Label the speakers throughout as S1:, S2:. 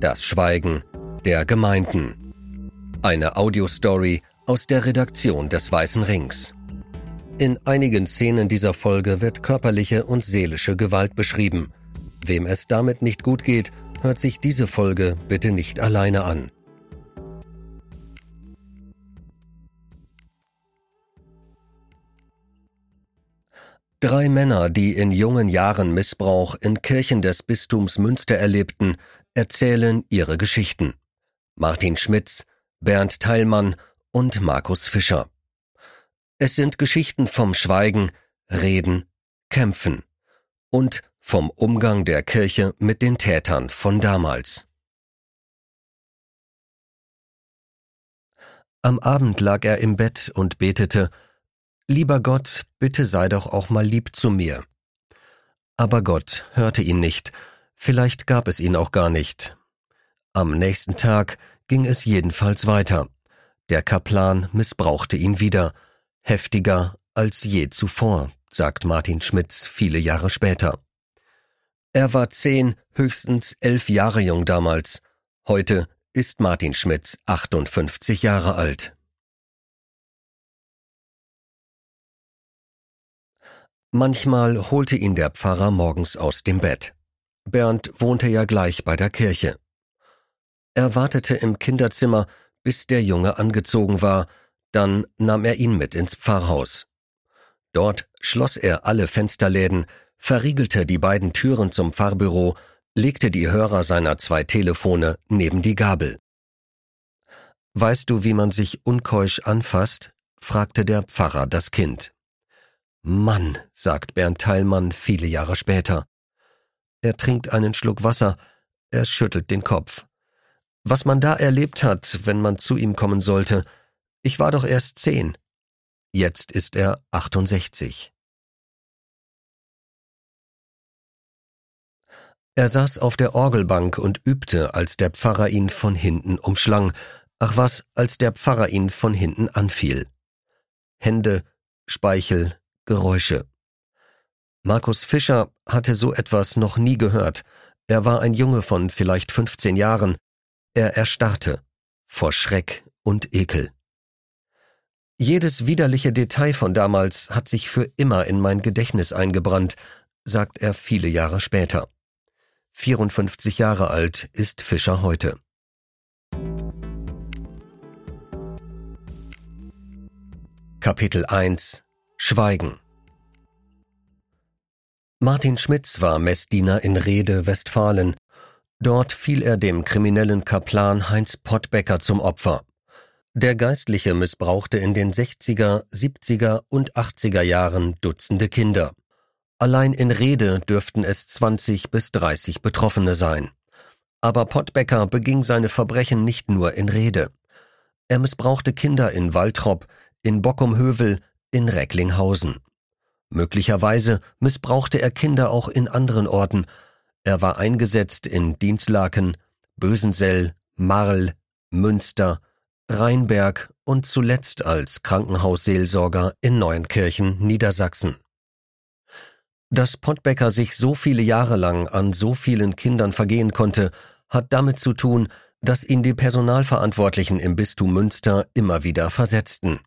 S1: Das Schweigen der Gemeinden. Eine Audiostory aus der Redaktion des Weißen Rings. In einigen Szenen dieser Folge wird körperliche und seelische Gewalt beschrieben. Wem es damit nicht gut geht, hört sich diese Folge bitte nicht alleine an. Drei Männer, die in jungen Jahren Missbrauch in Kirchen des Bistums Münster erlebten, erzählen ihre Geschichten. Martin Schmitz, Bernd Teilmann und Markus Fischer. Es sind Geschichten vom Schweigen, Reden, Kämpfen und vom Umgang der Kirche mit den Tätern von damals. Am Abend lag er im Bett und betete, Lieber Gott, bitte sei doch auch mal lieb zu mir. Aber Gott hörte ihn nicht, vielleicht gab es ihn auch gar nicht. Am nächsten Tag ging es jedenfalls weiter. Der Kaplan missbrauchte ihn wieder, heftiger als je zuvor, sagt Martin Schmitz viele Jahre später. Er war zehn, höchstens elf Jahre jung damals. Heute ist Martin Schmitz 58 Jahre alt. Manchmal holte ihn der Pfarrer morgens aus dem Bett. Bernd wohnte ja gleich bei der Kirche. Er wartete im Kinderzimmer, bis der Junge angezogen war, dann nahm er ihn mit ins Pfarrhaus. Dort schloss er alle Fensterläden, verriegelte die beiden Türen zum Pfarrbüro, legte die Hörer seiner zwei Telefone neben die Gabel. Weißt du, wie man sich unkeusch anfasst? fragte der Pfarrer das Kind. Mann, sagt Bernd Teilmann viele Jahre später. Er trinkt einen Schluck Wasser, er schüttelt den Kopf. Was man da erlebt hat, wenn man zu ihm kommen sollte, ich war doch erst zehn. Jetzt ist er 68. Er saß auf der Orgelbank und übte, als der Pfarrer ihn von hinten umschlang. Ach was, als der Pfarrer ihn von hinten anfiel. Hände, Speichel, Geräusche. Markus Fischer hatte so etwas noch nie gehört. Er war ein Junge von vielleicht 15 Jahren. Er erstarrte vor Schreck und Ekel. Jedes widerliche Detail von damals hat sich für immer in mein Gedächtnis eingebrannt, sagt er viele Jahre später. 54 Jahre alt ist Fischer heute. Kapitel 1 Schweigen Martin Schmitz war Messdiener in Rede, Westfalen. Dort fiel er dem kriminellen Kaplan Heinz Pottbecker zum Opfer. Der Geistliche missbrauchte in den 60er, 70er und 80er Jahren Dutzende Kinder. Allein in Rede dürften es 20 bis 30 Betroffene sein. Aber Pottbecker beging seine Verbrechen nicht nur in Rede. Er missbrauchte Kinder in Waltrop, in Bockumhövel, in Recklinghausen. Möglicherweise missbrauchte er Kinder auch in anderen Orten. Er war eingesetzt in Dienstlaken, Bösensell, Marl, Münster, Rheinberg und zuletzt als Krankenhausseelsorger in Neuenkirchen, Niedersachsen. Dass Pottbecker sich so viele Jahre lang an so vielen Kindern vergehen konnte, hat damit zu tun, dass ihn die Personalverantwortlichen im Bistum Münster immer wieder versetzten.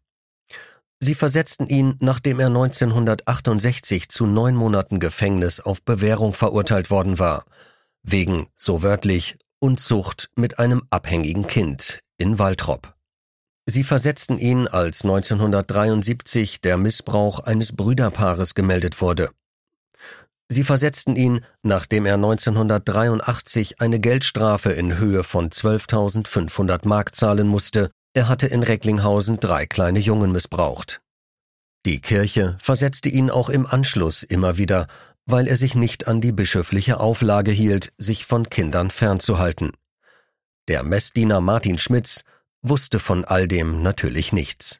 S1: Sie versetzten ihn, nachdem er 1968 zu neun Monaten Gefängnis auf Bewährung verurteilt worden war, wegen, so wörtlich, Unzucht mit einem abhängigen Kind in Waltrop. Sie versetzten ihn, als 1973 der Missbrauch eines Brüderpaares gemeldet wurde. Sie versetzten ihn, nachdem er 1983 eine Geldstrafe in Höhe von 12.500 Mark zahlen musste, er hatte in Recklinghausen drei kleine Jungen missbraucht. Die Kirche versetzte ihn auch im Anschluss immer wieder, weil er sich nicht an die bischöfliche Auflage hielt, sich von Kindern fernzuhalten. Der Messdiener Martin Schmitz wusste von all dem natürlich nichts.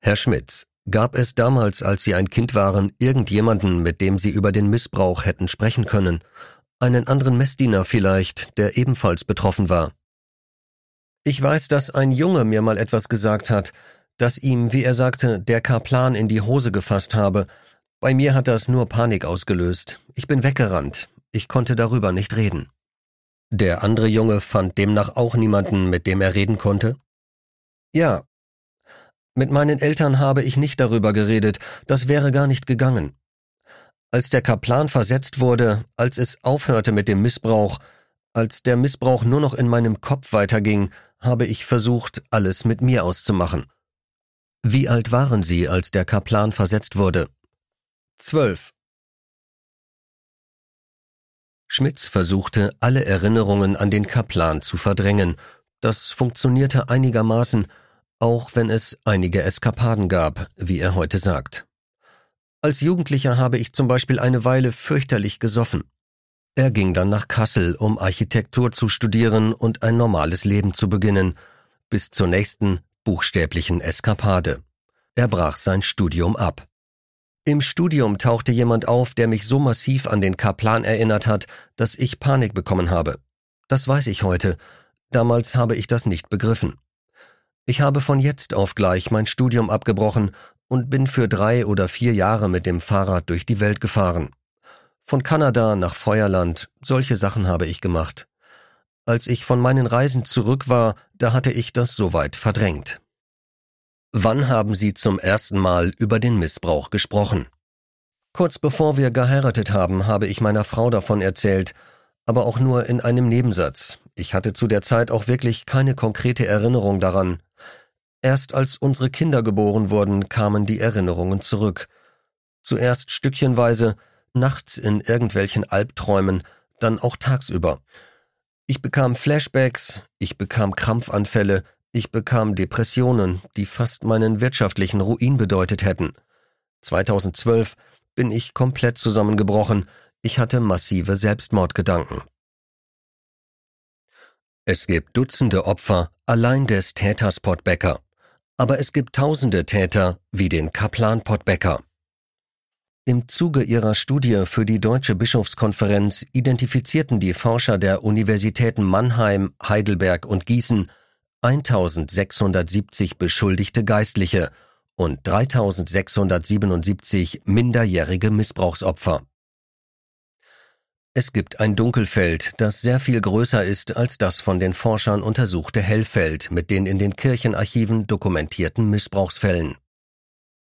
S1: Herr Schmitz, gab es damals, als Sie ein Kind waren, irgendjemanden, mit dem Sie über den Missbrauch hätten sprechen können? Einen anderen Messdiener vielleicht, der ebenfalls betroffen war? Ich weiß, dass ein Junge mir mal etwas gesagt hat, dass ihm, wie er sagte, der Kaplan in die Hose gefasst habe. Bei mir hat das nur Panik ausgelöst. Ich bin weggerannt. Ich konnte darüber nicht reden. Der andere Junge fand demnach auch niemanden, mit dem er reden konnte?
S2: Ja. Mit meinen Eltern habe ich nicht darüber geredet, das wäre gar nicht gegangen. Als der Kaplan versetzt wurde, als es aufhörte mit dem Missbrauch, als der Missbrauch nur noch in meinem Kopf weiterging, habe ich versucht, alles mit mir auszumachen.
S1: Wie alt waren Sie, als der Kaplan versetzt wurde?
S2: Zwölf.
S1: Schmitz versuchte, alle Erinnerungen an den Kaplan zu verdrängen. Das funktionierte einigermaßen, auch wenn es einige Eskapaden gab, wie er heute sagt. Als Jugendlicher habe ich zum Beispiel eine Weile fürchterlich gesoffen. Er ging dann nach Kassel, um Architektur zu studieren und ein normales Leben zu beginnen, bis zur nächsten buchstäblichen Eskapade. Er brach sein Studium ab. Im Studium tauchte jemand auf, der mich so massiv an den Kaplan erinnert hat, dass ich Panik bekommen habe. Das weiß ich heute. Damals habe ich das nicht begriffen. Ich habe von jetzt auf gleich mein Studium abgebrochen und bin für drei oder vier Jahre mit dem Fahrrad durch die Welt gefahren. Von Kanada nach Feuerland, solche Sachen habe ich gemacht. Als ich von meinen Reisen zurück war, da hatte ich das soweit verdrängt. Wann haben Sie zum ersten Mal über den Missbrauch gesprochen?
S2: Kurz bevor wir geheiratet haben, habe ich meiner Frau davon erzählt, aber auch nur in einem Nebensatz. Ich hatte zu der Zeit auch wirklich keine konkrete Erinnerung daran. Erst als unsere Kinder geboren wurden, kamen die Erinnerungen zurück. Zuerst stückchenweise, nachts in irgendwelchen Albträumen, dann auch tagsüber. Ich bekam Flashbacks, ich bekam Krampfanfälle, ich bekam Depressionen, die fast meinen wirtschaftlichen Ruin bedeutet hätten. 2012 bin ich komplett zusammengebrochen, ich hatte massive Selbstmordgedanken.
S1: Es gibt Dutzende Opfer allein des Täters Pottbecker, aber es gibt tausende Täter wie den Kaplan Pottbecker. Im Zuge ihrer Studie für die Deutsche Bischofskonferenz identifizierten die Forscher der Universitäten Mannheim, Heidelberg und Gießen 1670 beschuldigte Geistliche und 3677 minderjährige Missbrauchsopfer. Es gibt ein Dunkelfeld, das sehr viel größer ist als das von den Forschern untersuchte Hellfeld mit den in den Kirchenarchiven dokumentierten Missbrauchsfällen.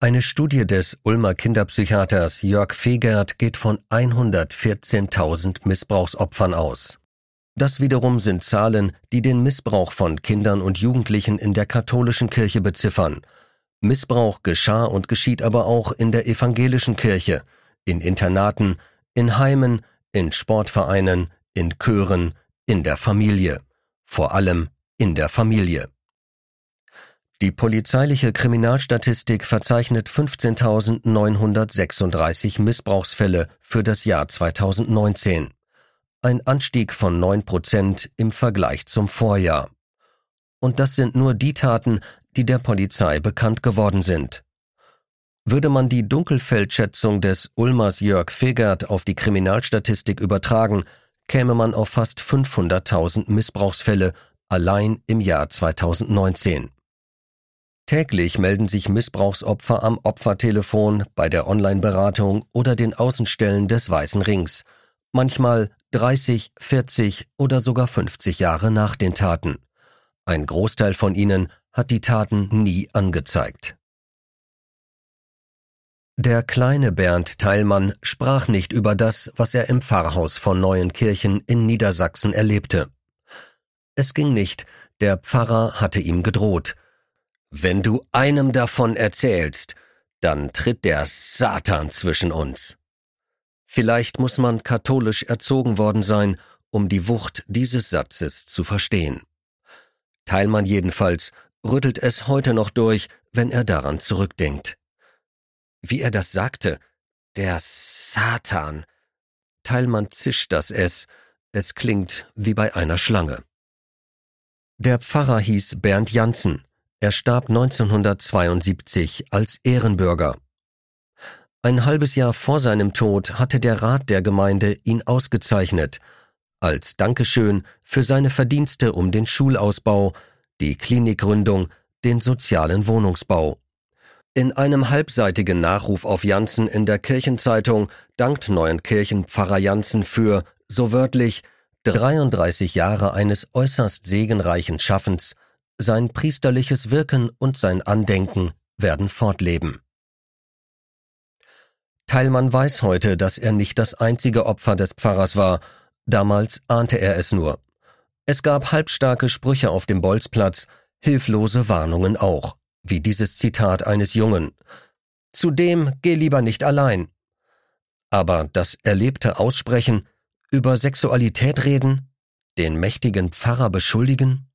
S1: Eine Studie des Ulmer Kinderpsychiaters Jörg Fegert geht von 114.000 Missbrauchsopfern aus. Das wiederum sind Zahlen, die den Missbrauch von Kindern und Jugendlichen in der katholischen Kirche beziffern. Missbrauch geschah und geschieht aber auch in der evangelischen Kirche, in Internaten, in Heimen, in Sportvereinen, in Chören, in der Familie. Vor allem in der Familie. Die polizeiliche Kriminalstatistik verzeichnet 15.936 Missbrauchsfälle für das Jahr 2019 ein Anstieg von 9 Prozent im Vergleich zum Vorjahr. Und das sind nur die Taten, die der Polizei bekannt geworden sind. Würde man die Dunkelfeldschätzung des Ulmers Jörg Fegert auf die Kriminalstatistik übertragen, käme man auf fast 500.000 Missbrauchsfälle allein im Jahr 2019. Täglich melden sich Missbrauchsopfer am Opfertelefon, bei der Online-Beratung oder den Außenstellen des Weißen Rings – manchmal 30, 40 oder sogar 50 Jahre nach den Taten. Ein Großteil von ihnen hat die Taten nie angezeigt. Der kleine Bernd Teilmann sprach nicht über das, was er im Pfarrhaus von Neuenkirchen in Niedersachsen erlebte. Es ging nicht, der Pfarrer hatte ihm gedroht. Wenn du einem davon erzählst, dann tritt der Satan zwischen uns. Vielleicht muss man katholisch erzogen worden sein, um die Wucht dieses Satzes zu verstehen. Teilmann jedenfalls rüttelt es heute noch durch, wenn er daran zurückdenkt. Wie er das sagte, der Satan. Teilmann zischt das S, es klingt wie bei einer Schlange. Der Pfarrer hieß Bernd Janssen. Er starb 1972 als Ehrenbürger. Ein halbes Jahr vor seinem Tod hatte der Rat der Gemeinde ihn ausgezeichnet, als Dankeschön für seine Verdienste um den Schulausbau, die Klinikgründung, den sozialen Wohnungsbau. In einem halbseitigen Nachruf auf Janssen in der Kirchenzeitung dankt Neuenkirchen Pfarrer Janssen für, so wörtlich, 33 Jahre eines äußerst segenreichen Schaffens, sein priesterliches Wirken und sein Andenken werden fortleben. Teilmann weiß heute, dass er nicht das einzige Opfer des Pfarrers war, damals ahnte er es nur. Es gab halbstarke Sprüche auf dem Bolzplatz, hilflose Warnungen auch, wie dieses Zitat eines Jungen. Zudem geh lieber nicht allein. Aber das erlebte Aussprechen, über Sexualität reden, den mächtigen Pfarrer beschuldigen?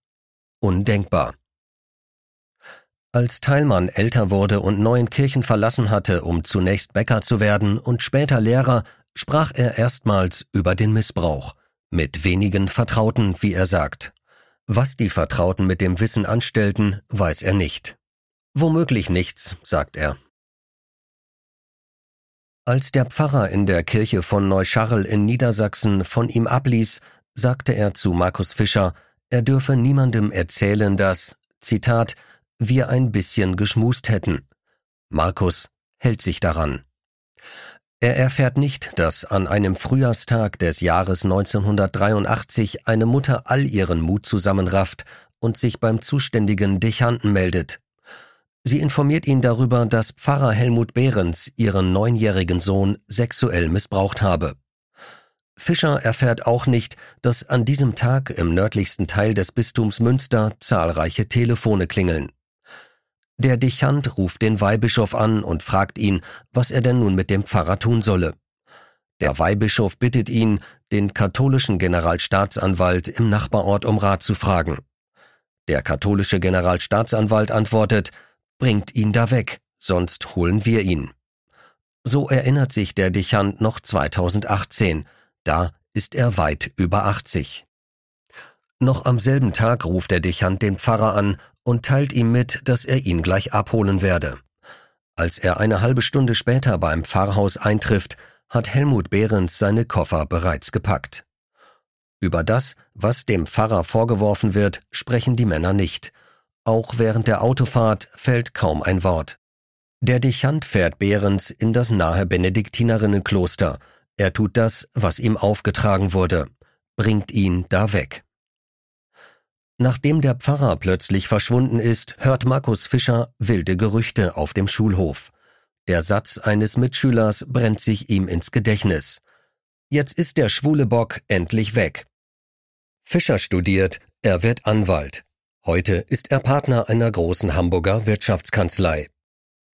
S1: Undenkbar. Als Teilmann älter wurde und neuen Kirchen verlassen hatte, um zunächst Bäcker zu werden und später Lehrer, sprach er erstmals über den Missbrauch, mit wenigen Vertrauten, wie er sagt. Was die Vertrauten mit dem Wissen anstellten, weiß er nicht. Womöglich nichts, sagt er. Als der Pfarrer in der Kirche von Neuscharl in Niedersachsen von ihm abließ, sagte er zu Markus Fischer, er dürfe niemandem erzählen, dass, Zitat, wir ein bisschen geschmust hätten. Markus hält sich daran. Er erfährt nicht, dass an einem Frühjahrstag des Jahres 1983 eine Mutter all ihren Mut zusammenrafft und sich beim zuständigen Dechanten meldet. Sie informiert ihn darüber, dass Pfarrer Helmut Behrens ihren neunjährigen Sohn sexuell missbraucht habe. Fischer erfährt auch nicht, dass an diesem Tag im nördlichsten Teil des Bistums Münster zahlreiche Telefone klingeln. Der Dechant ruft den Weihbischof an und fragt ihn, was er denn nun mit dem Pfarrer tun solle. Der Weihbischof bittet ihn, den katholischen Generalstaatsanwalt im Nachbarort um Rat zu fragen. Der katholische Generalstaatsanwalt antwortet, bringt ihn da weg, sonst holen wir ihn. So erinnert sich der Dechant noch 2018, da ist er weit über 80. Noch am selben Tag ruft der Dechant den Pfarrer an und teilt ihm mit, dass er ihn gleich abholen werde. Als er eine halbe Stunde später beim Pfarrhaus eintrifft, hat Helmut Behrens seine Koffer bereits gepackt. Über das, was dem Pfarrer vorgeworfen wird, sprechen die Männer nicht. Auch während der Autofahrt fällt kaum ein Wort. Der Dechant fährt Behrens in das nahe Benediktinerinnenkloster. Er tut das, was ihm aufgetragen wurde, bringt ihn da weg. Nachdem der Pfarrer plötzlich verschwunden ist, hört Markus Fischer wilde Gerüchte auf dem Schulhof. Der Satz eines Mitschülers brennt sich ihm ins Gedächtnis. Jetzt ist der schwule Bock endlich weg. Fischer studiert, er wird Anwalt. Heute ist er Partner einer großen Hamburger Wirtschaftskanzlei.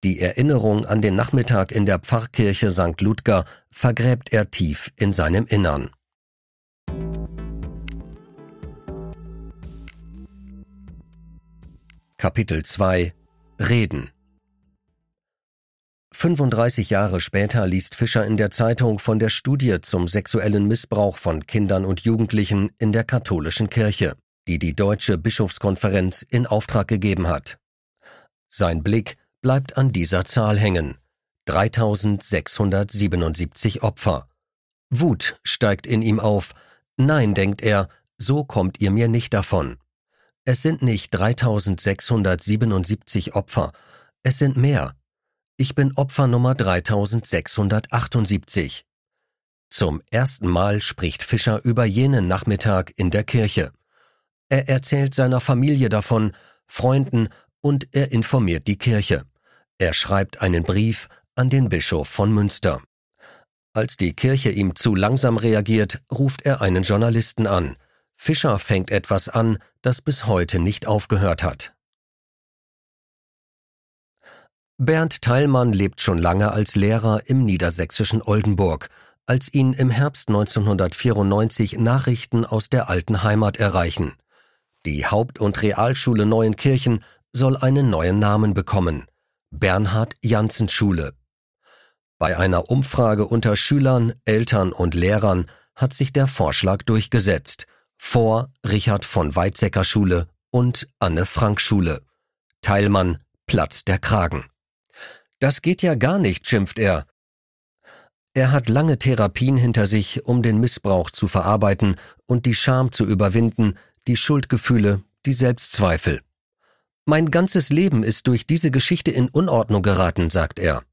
S1: Die Erinnerung an den Nachmittag in der Pfarrkirche St. Ludger vergräbt er tief in seinem Innern. Kapitel 2 Reden 35 Jahre später liest Fischer in der Zeitung von der Studie zum sexuellen Missbrauch von Kindern und Jugendlichen in der katholischen Kirche, die die Deutsche Bischofskonferenz in Auftrag gegeben hat. Sein Blick bleibt an dieser Zahl hängen. 3677 Opfer. Wut steigt in ihm auf. Nein, denkt er, so kommt ihr mir nicht davon. Es sind nicht 3677 Opfer, es sind mehr. Ich bin Opfer Nummer 3678. Zum ersten Mal spricht Fischer über jenen Nachmittag in der Kirche. Er erzählt seiner Familie davon, Freunden und er informiert die Kirche. Er schreibt einen Brief an den Bischof von Münster. Als die Kirche ihm zu langsam reagiert, ruft er einen Journalisten an. Fischer fängt etwas an, das bis heute nicht aufgehört hat. Bernd Teilmann lebt schon lange als Lehrer im niedersächsischen Oldenburg, als ihn im Herbst 1994 Nachrichten aus der alten Heimat erreichen. Die Haupt- und Realschule Neuenkirchen soll einen neuen Namen bekommen. Bernhard Janssen Schule. Bei einer Umfrage unter Schülern, Eltern und Lehrern hat sich der Vorschlag durchgesetzt – vor Richard von Weizsäcker Schule und Anne Frank Schule. Teilmann platzt der Kragen. Das geht ja gar nicht, schimpft er. Er hat lange Therapien hinter sich, um den Missbrauch zu verarbeiten und die Scham zu überwinden, die Schuldgefühle, die Selbstzweifel. Mein ganzes Leben ist durch diese Geschichte in Unordnung geraten, sagt er.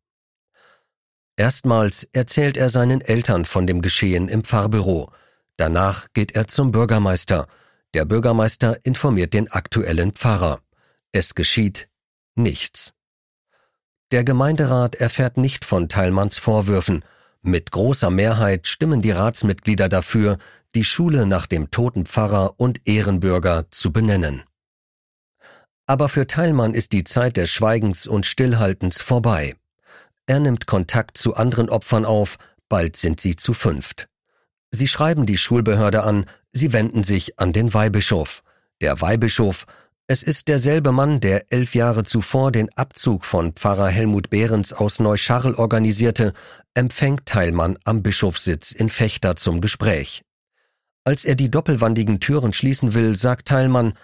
S1: Erstmals erzählt er seinen Eltern von dem Geschehen im Pfarrbüro. Danach geht er zum Bürgermeister. Der Bürgermeister informiert den aktuellen Pfarrer. Es geschieht nichts. Der Gemeinderat erfährt nicht von Teilmanns Vorwürfen. Mit großer Mehrheit stimmen die Ratsmitglieder dafür, die Schule nach dem toten Pfarrer und Ehrenbürger zu benennen. Aber für Teilmann ist die Zeit des Schweigens und Stillhaltens vorbei. Er nimmt Kontakt zu anderen Opfern auf, bald sind sie zu fünft. Sie schreiben die Schulbehörde an, sie wenden sich an den Weihbischof. Der Weihbischof, es ist derselbe Mann, der elf Jahre zuvor den Abzug von Pfarrer Helmut Behrens aus Neuscharl organisierte, empfängt Teilmann am Bischofssitz in Fechter zum Gespräch. Als er die doppelwandigen Türen schließen will, sagt Teilmann,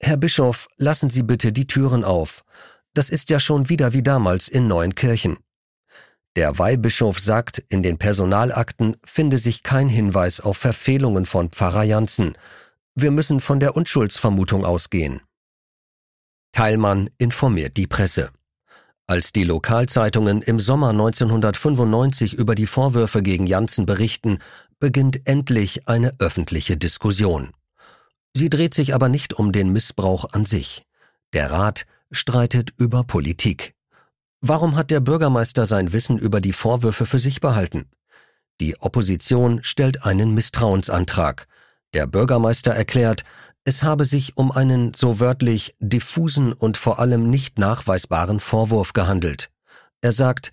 S1: Herr Bischof, lassen Sie bitte die Türen auf. Das ist ja schon wieder wie damals in Neuenkirchen. Der Weihbischof sagt, in den Personalakten finde sich kein Hinweis auf Verfehlungen von Pfarrer Janssen. Wir müssen von der Unschuldsvermutung ausgehen. Teilmann informiert die Presse. Als die Lokalzeitungen im Sommer 1995 über die Vorwürfe gegen Janssen berichten, beginnt endlich eine öffentliche Diskussion. Sie dreht sich aber nicht um den Missbrauch an sich. Der Rat streitet über Politik. Warum hat der Bürgermeister sein Wissen über die Vorwürfe für sich behalten? Die Opposition stellt einen Misstrauensantrag. Der Bürgermeister erklärt, es habe sich um einen so wörtlich diffusen und vor allem nicht nachweisbaren Vorwurf gehandelt. Er sagt,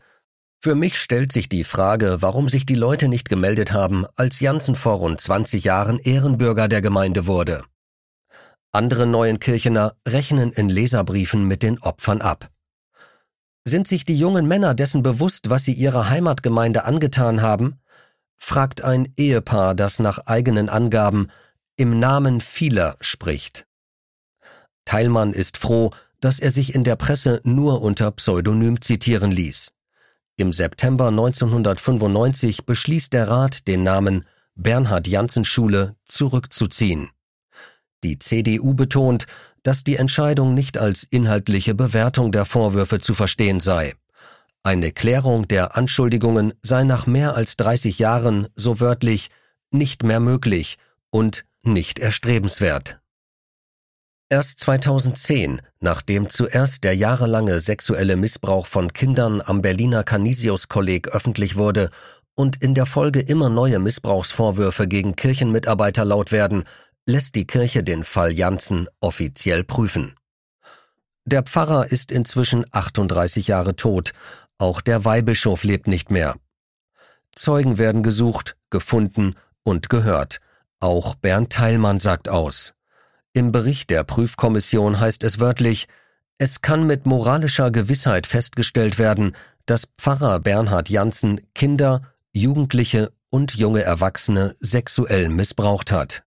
S1: für mich stellt sich die Frage, warum sich die Leute nicht gemeldet haben, als Janssen vor rund 20 Jahren Ehrenbürger der Gemeinde wurde. Andere Neuenkirchener rechnen in Leserbriefen mit den Opfern ab. Sind sich die jungen Männer dessen bewusst, was sie ihrer Heimatgemeinde angetan haben? fragt ein Ehepaar, das nach eigenen Angaben im Namen vieler spricht. Teilmann ist froh, dass er sich in der Presse nur unter Pseudonym zitieren ließ. Im September 1995 beschließt der Rat, den Namen Bernhard Janssen Schule zurückzuziehen. Die CDU betont, dass die Entscheidung nicht als inhaltliche Bewertung der Vorwürfe zu verstehen sei. Eine Klärung der Anschuldigungen sei nach mehr als 30 Jahren, so wörtlich, nicht mehr möglich und nicht erstrebenswert. Erst 2010, nachdem zuerst der jahrelange sexuelle Missbrauch von Kindern am Berliner Canisius-Kolleg öffentlich wurde und in der Folge immer neue Missbrauchsvorwürfe gegen Kirchenmitarbeiter laut werden, lässt die Kirche den Fall Janssen offiziell prüfen. Der Pfarrer ist inzwischen 38 Jahre tot, auch der Weihbischof lebt nicht mehr. Zeugen werden gesucht, gefunden und gehört. Auch Bernd Teilmann sagt aus. Im Bericht der Prüfkommission heißt es wörtlich, es kann mit moralischer Gewissheit festgestellt werden, dass Pfarrer Bernhard Janssen Kinder, Jugendliche und junge Erwachsene sexuell missbraucht hat.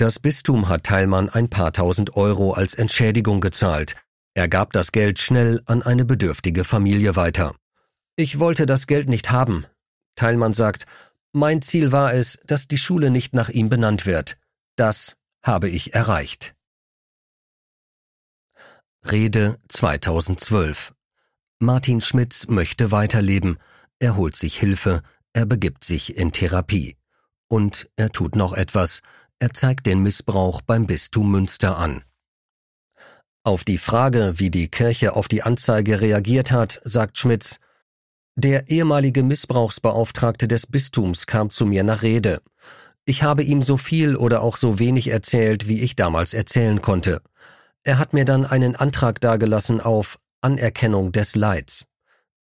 S1: Das Bistum hat Teilmann ein paar tausend Euro als Entschädigung gezahlt. Er gab das Geld schnell an eine bedürftige Familie weiter. Ich wollte das Geld nicht haben. Teilmann sagt, mein Ziel war es, dass die Schule nicht nach ihm benannt wird. Das habe ich erreicht. Rede 2012 Martin Schmitz möchte weiterleben, er holt sich Hilfe, er begibt sich in Therapie. Und er tut noch etwas, er zeigt den Missbrauch beim Bistum Münster an. Auf die Frage, wie die Kirche auf die Anzeige reagiert hat, sagt Schmitz, der ehemalige Missbrauchsbeauftragte des Bistums kam zu mir nach Rede. Ich habe ihm so viel oder auch so wenig erzählt, wie ich damals erzählen konnte. Er hat mir dann einen Antrag dargelassen auf Anerkennung des Leids.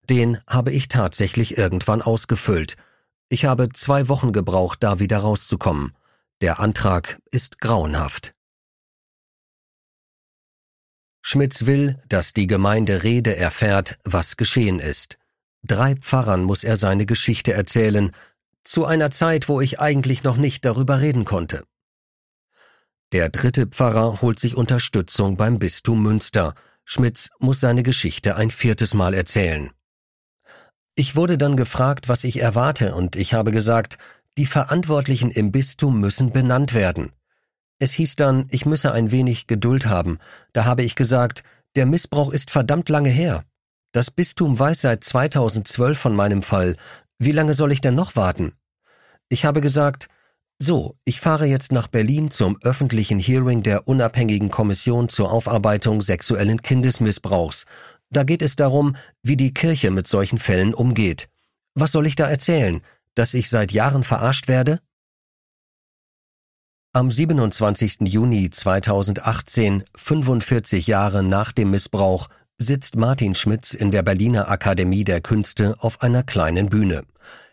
S1: Den habe ich tatsächlich irgendwann ausgefüllt. Ich habe zwei Wochen gebraucht, da wieder rauszukommen. Der Antrag ist grauenhaft. Schmitz will, dass die Gemeinde Rede erfährt, was geschehen ist. Drei Pfarrern muss er seine Geschichte erzählen, zu einer Zeit, wo ich eigentlich noch nicht darüber reden konnte. Der dritte Pfarrer holt sich Unterstützung beim Bistum Münster. Schmitz muss seine Geschichte ein viertes Mal erzählen. Ich wurde dann gefragt, was ich erwarte, und ich habe gesagt, die Verantwortlichen im Bistum müssen benannt werden. Es hieß dann, ich müsse ein wenig Geduld haben. Da habe ich gesagt, der Missbrauch ist verdammt lange her. Das Bistum weiß seit 2012 von meinem Fall. Wie lange soll ich denn noch warten? Ich habe gesagt, So, ich fahre jetzt nach Berlin zum öffentlichen Hearing der unabhängigen Kommission zur Aufarbeitung sexuellen Kindesmissbrauchs. Da geht es darum, wie die Kirche mit solchen Fällen umgeht. Was soll ich da erzählen? Dass ich seit Jahren verarscht werde? Am 27. Juni 2018, 45 Jahre nach dem Missbrauch, sitzt Martin Schmitz in der Berliner Akademie der Künste auf einer kleinen Bühne.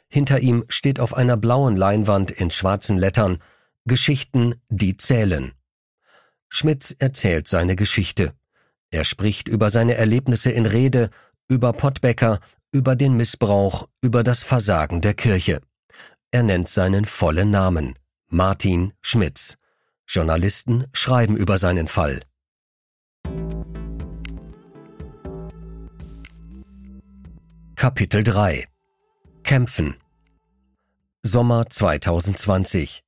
S1: Hinter ihm steht auf einer blauen Leinwand in schwarzen Lettern Geschichten, die zählen. Schmitz erzählt seine Geschichte. Er spricht über seine Erlebnisse in Rede, über Pottbecker, über den Missbrauch, über das Versagen der Kirche. Er nennt seinen vollen Namen. Martin Schmitz. Journalisten schreiben über seinen Fall. Kapitel 3 Kämpfen Sommer 2020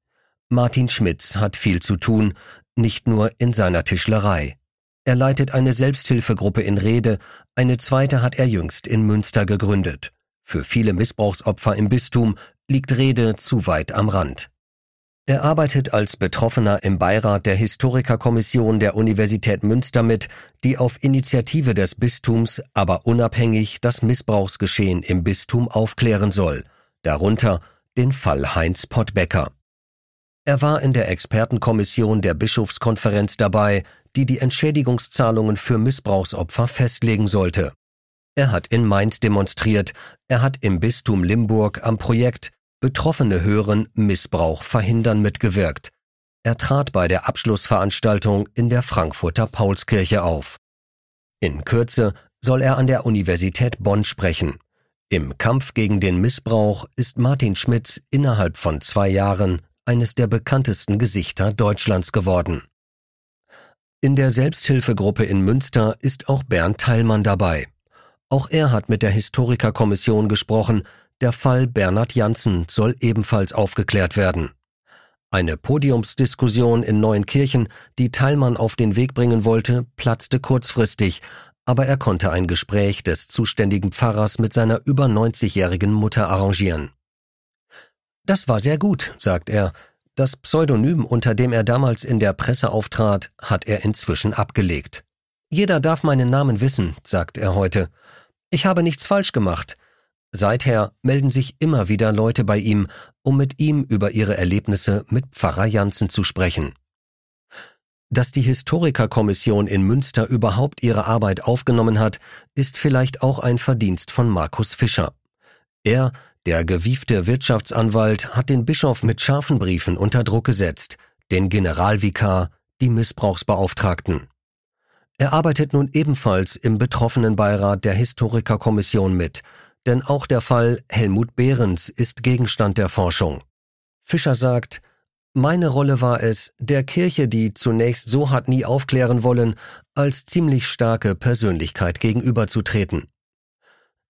S1: Martin Schmitz hat viel zu tun, nicht nur in seiner Tischlerei. Er leitet eine Selbsthilfegruppe in Rede, eine zweite hat er jüngst in Münster gegründet. Für viele Missbrauchsopfer im Bistum liegt Rede zu weit am Rand. Er arbeitet als Betroffener im Beirat der Historikerkommission der Universität Münster mit, die auf Initiative des Bistums, aber unabhängig das Missbrauchsgeschehen im Bistum aufklären soll, darunter den Fall Heinz Pottbecker. Er war in der Expertenkommission der Bischofskonferenz dabei, die die Entschädigungszahlungen für Missbrauchsopfer festlegen sollte. Er hat in Mainz demonstriert, er hat im Bistum Limburg am Projekt Betroffene hören Missbrauch verhindern mitgewirkt. Er trat bei der Abschlussveranstaltung in der Frankfurter Paulskirche auf. In Kürze soll er an der Universität Bonn sprechen. Im Kampf gegen den Missbrauch ist Martin Schmitz innerhalb von zwei Jahren eines der bekanntesten Gesichter Deutschlands geworden. In der Selbsthilfegruppe in Münster ist auch Bernd Teilmann dabei. Auch er hat mit der Historikerkommission gesprochen der Fall Bernhard Janssen soll ebenfalls aufgeklärt werden. Eine Podiumsdiskussion in Neuenkirchen, die Teilmann auf den Weg bringen wollte, platzte kurzfristig, aber er konnte ein Gespräch des zuständigen Pfarrers mit seiner über 90-jährigen Mutter arrangieren. Das war sehr gut, sagt er. Das Pseudonym, unter dem er damals in der Presse auftrat, hat er inzwischen abgelegt. Jeder darf meinen Namen wissen, sagt er heute. Ich habe nichts falsch gemacht. Seither melden sich immer wieder Leute bei ihm, um mit ihm über ihre Erlebnisse mit Pfarrer Janssen zu sprechen. Dass die Historikerkommission in Münster überhaupt ihre Arbeit aufgenommen hat, ist vielleicht auch ein Verdienst von Markus Fischer. Er, der gewiefte Wirtschaftsanwalt, hat den Bischof mit scharfen Briefen unter Druck gesetzt, den Generalvikar, die Missbrauchsbeauftragten. Er arbeitet nun ebenfalls im Betroffenenbeirat der Historikerkommission mit denn auch der Fall Helmut Behrens ist Gegenstand der Forschung. Fischer sagt, meine Rolle war es, der Kirche, die zunächst so hat nie aufklären wollen, als ziemlich starke Persönlichkeit gegenüberzutreten.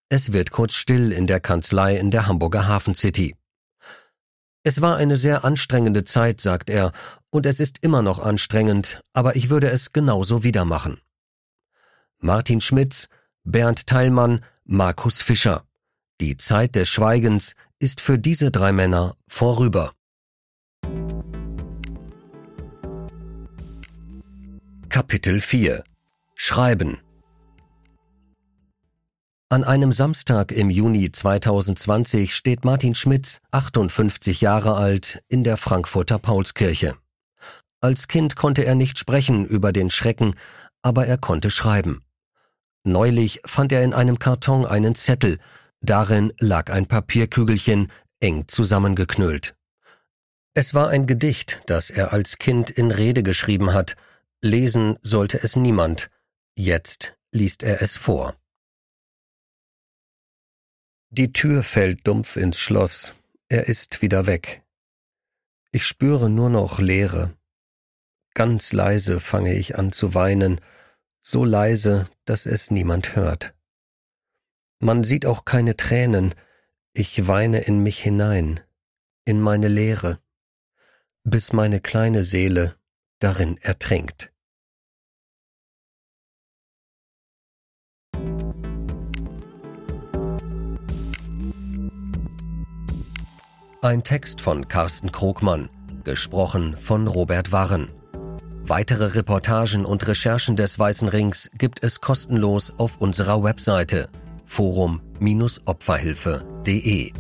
S1: Es wird kurz still in der Kanzlei in der Hamburger Hafen City. Es war eine sehr anstrengende Zeit, sagt er, und es ist immer noch anstrengend, aber ich würde es genauso wieder machen. Martin Schmitz, Bernd Teilmann, Markus Fischer. Die Zeit des Schweigens ist für diese drei Männer vorüber. Kapitel 4 Schreiben An einem Samstag im Juni 2020 steht Martin Schmitz, 58 Jahre alt, in der Frankfurter Paulskirche. Als Kind konnte er nicht sprechen über den Schrecken, aber er konnte schreiben. Neulich fand er in einem Karton einen Zettel, darin lag ein Papierkügelchen, eng zusammengeknüllt. Es war ein Gedicht, das er als Kind in Rede geschrieben hat, lesen sollte es niemand, jetzt liest er es vor. Die Tür fällt dumpf ins Schloss, er ist wieder weg. Ich spüre nur noch Leere. Ganz leise fange ich an zu weinen, so leise, dass es niemand hört. Man sieht auch keine Tränen, ich weine in mich hinein, in meine Leere, bis meine kleine Seele darin ertrinkt. Ein Text von Carsten Krogmann, gesprochen von Robert Warren. Weitere Reportagen und Recherchen des Weißen Rings gibt es kostenlos auf unserer Webseite forum-opferhilfe.de.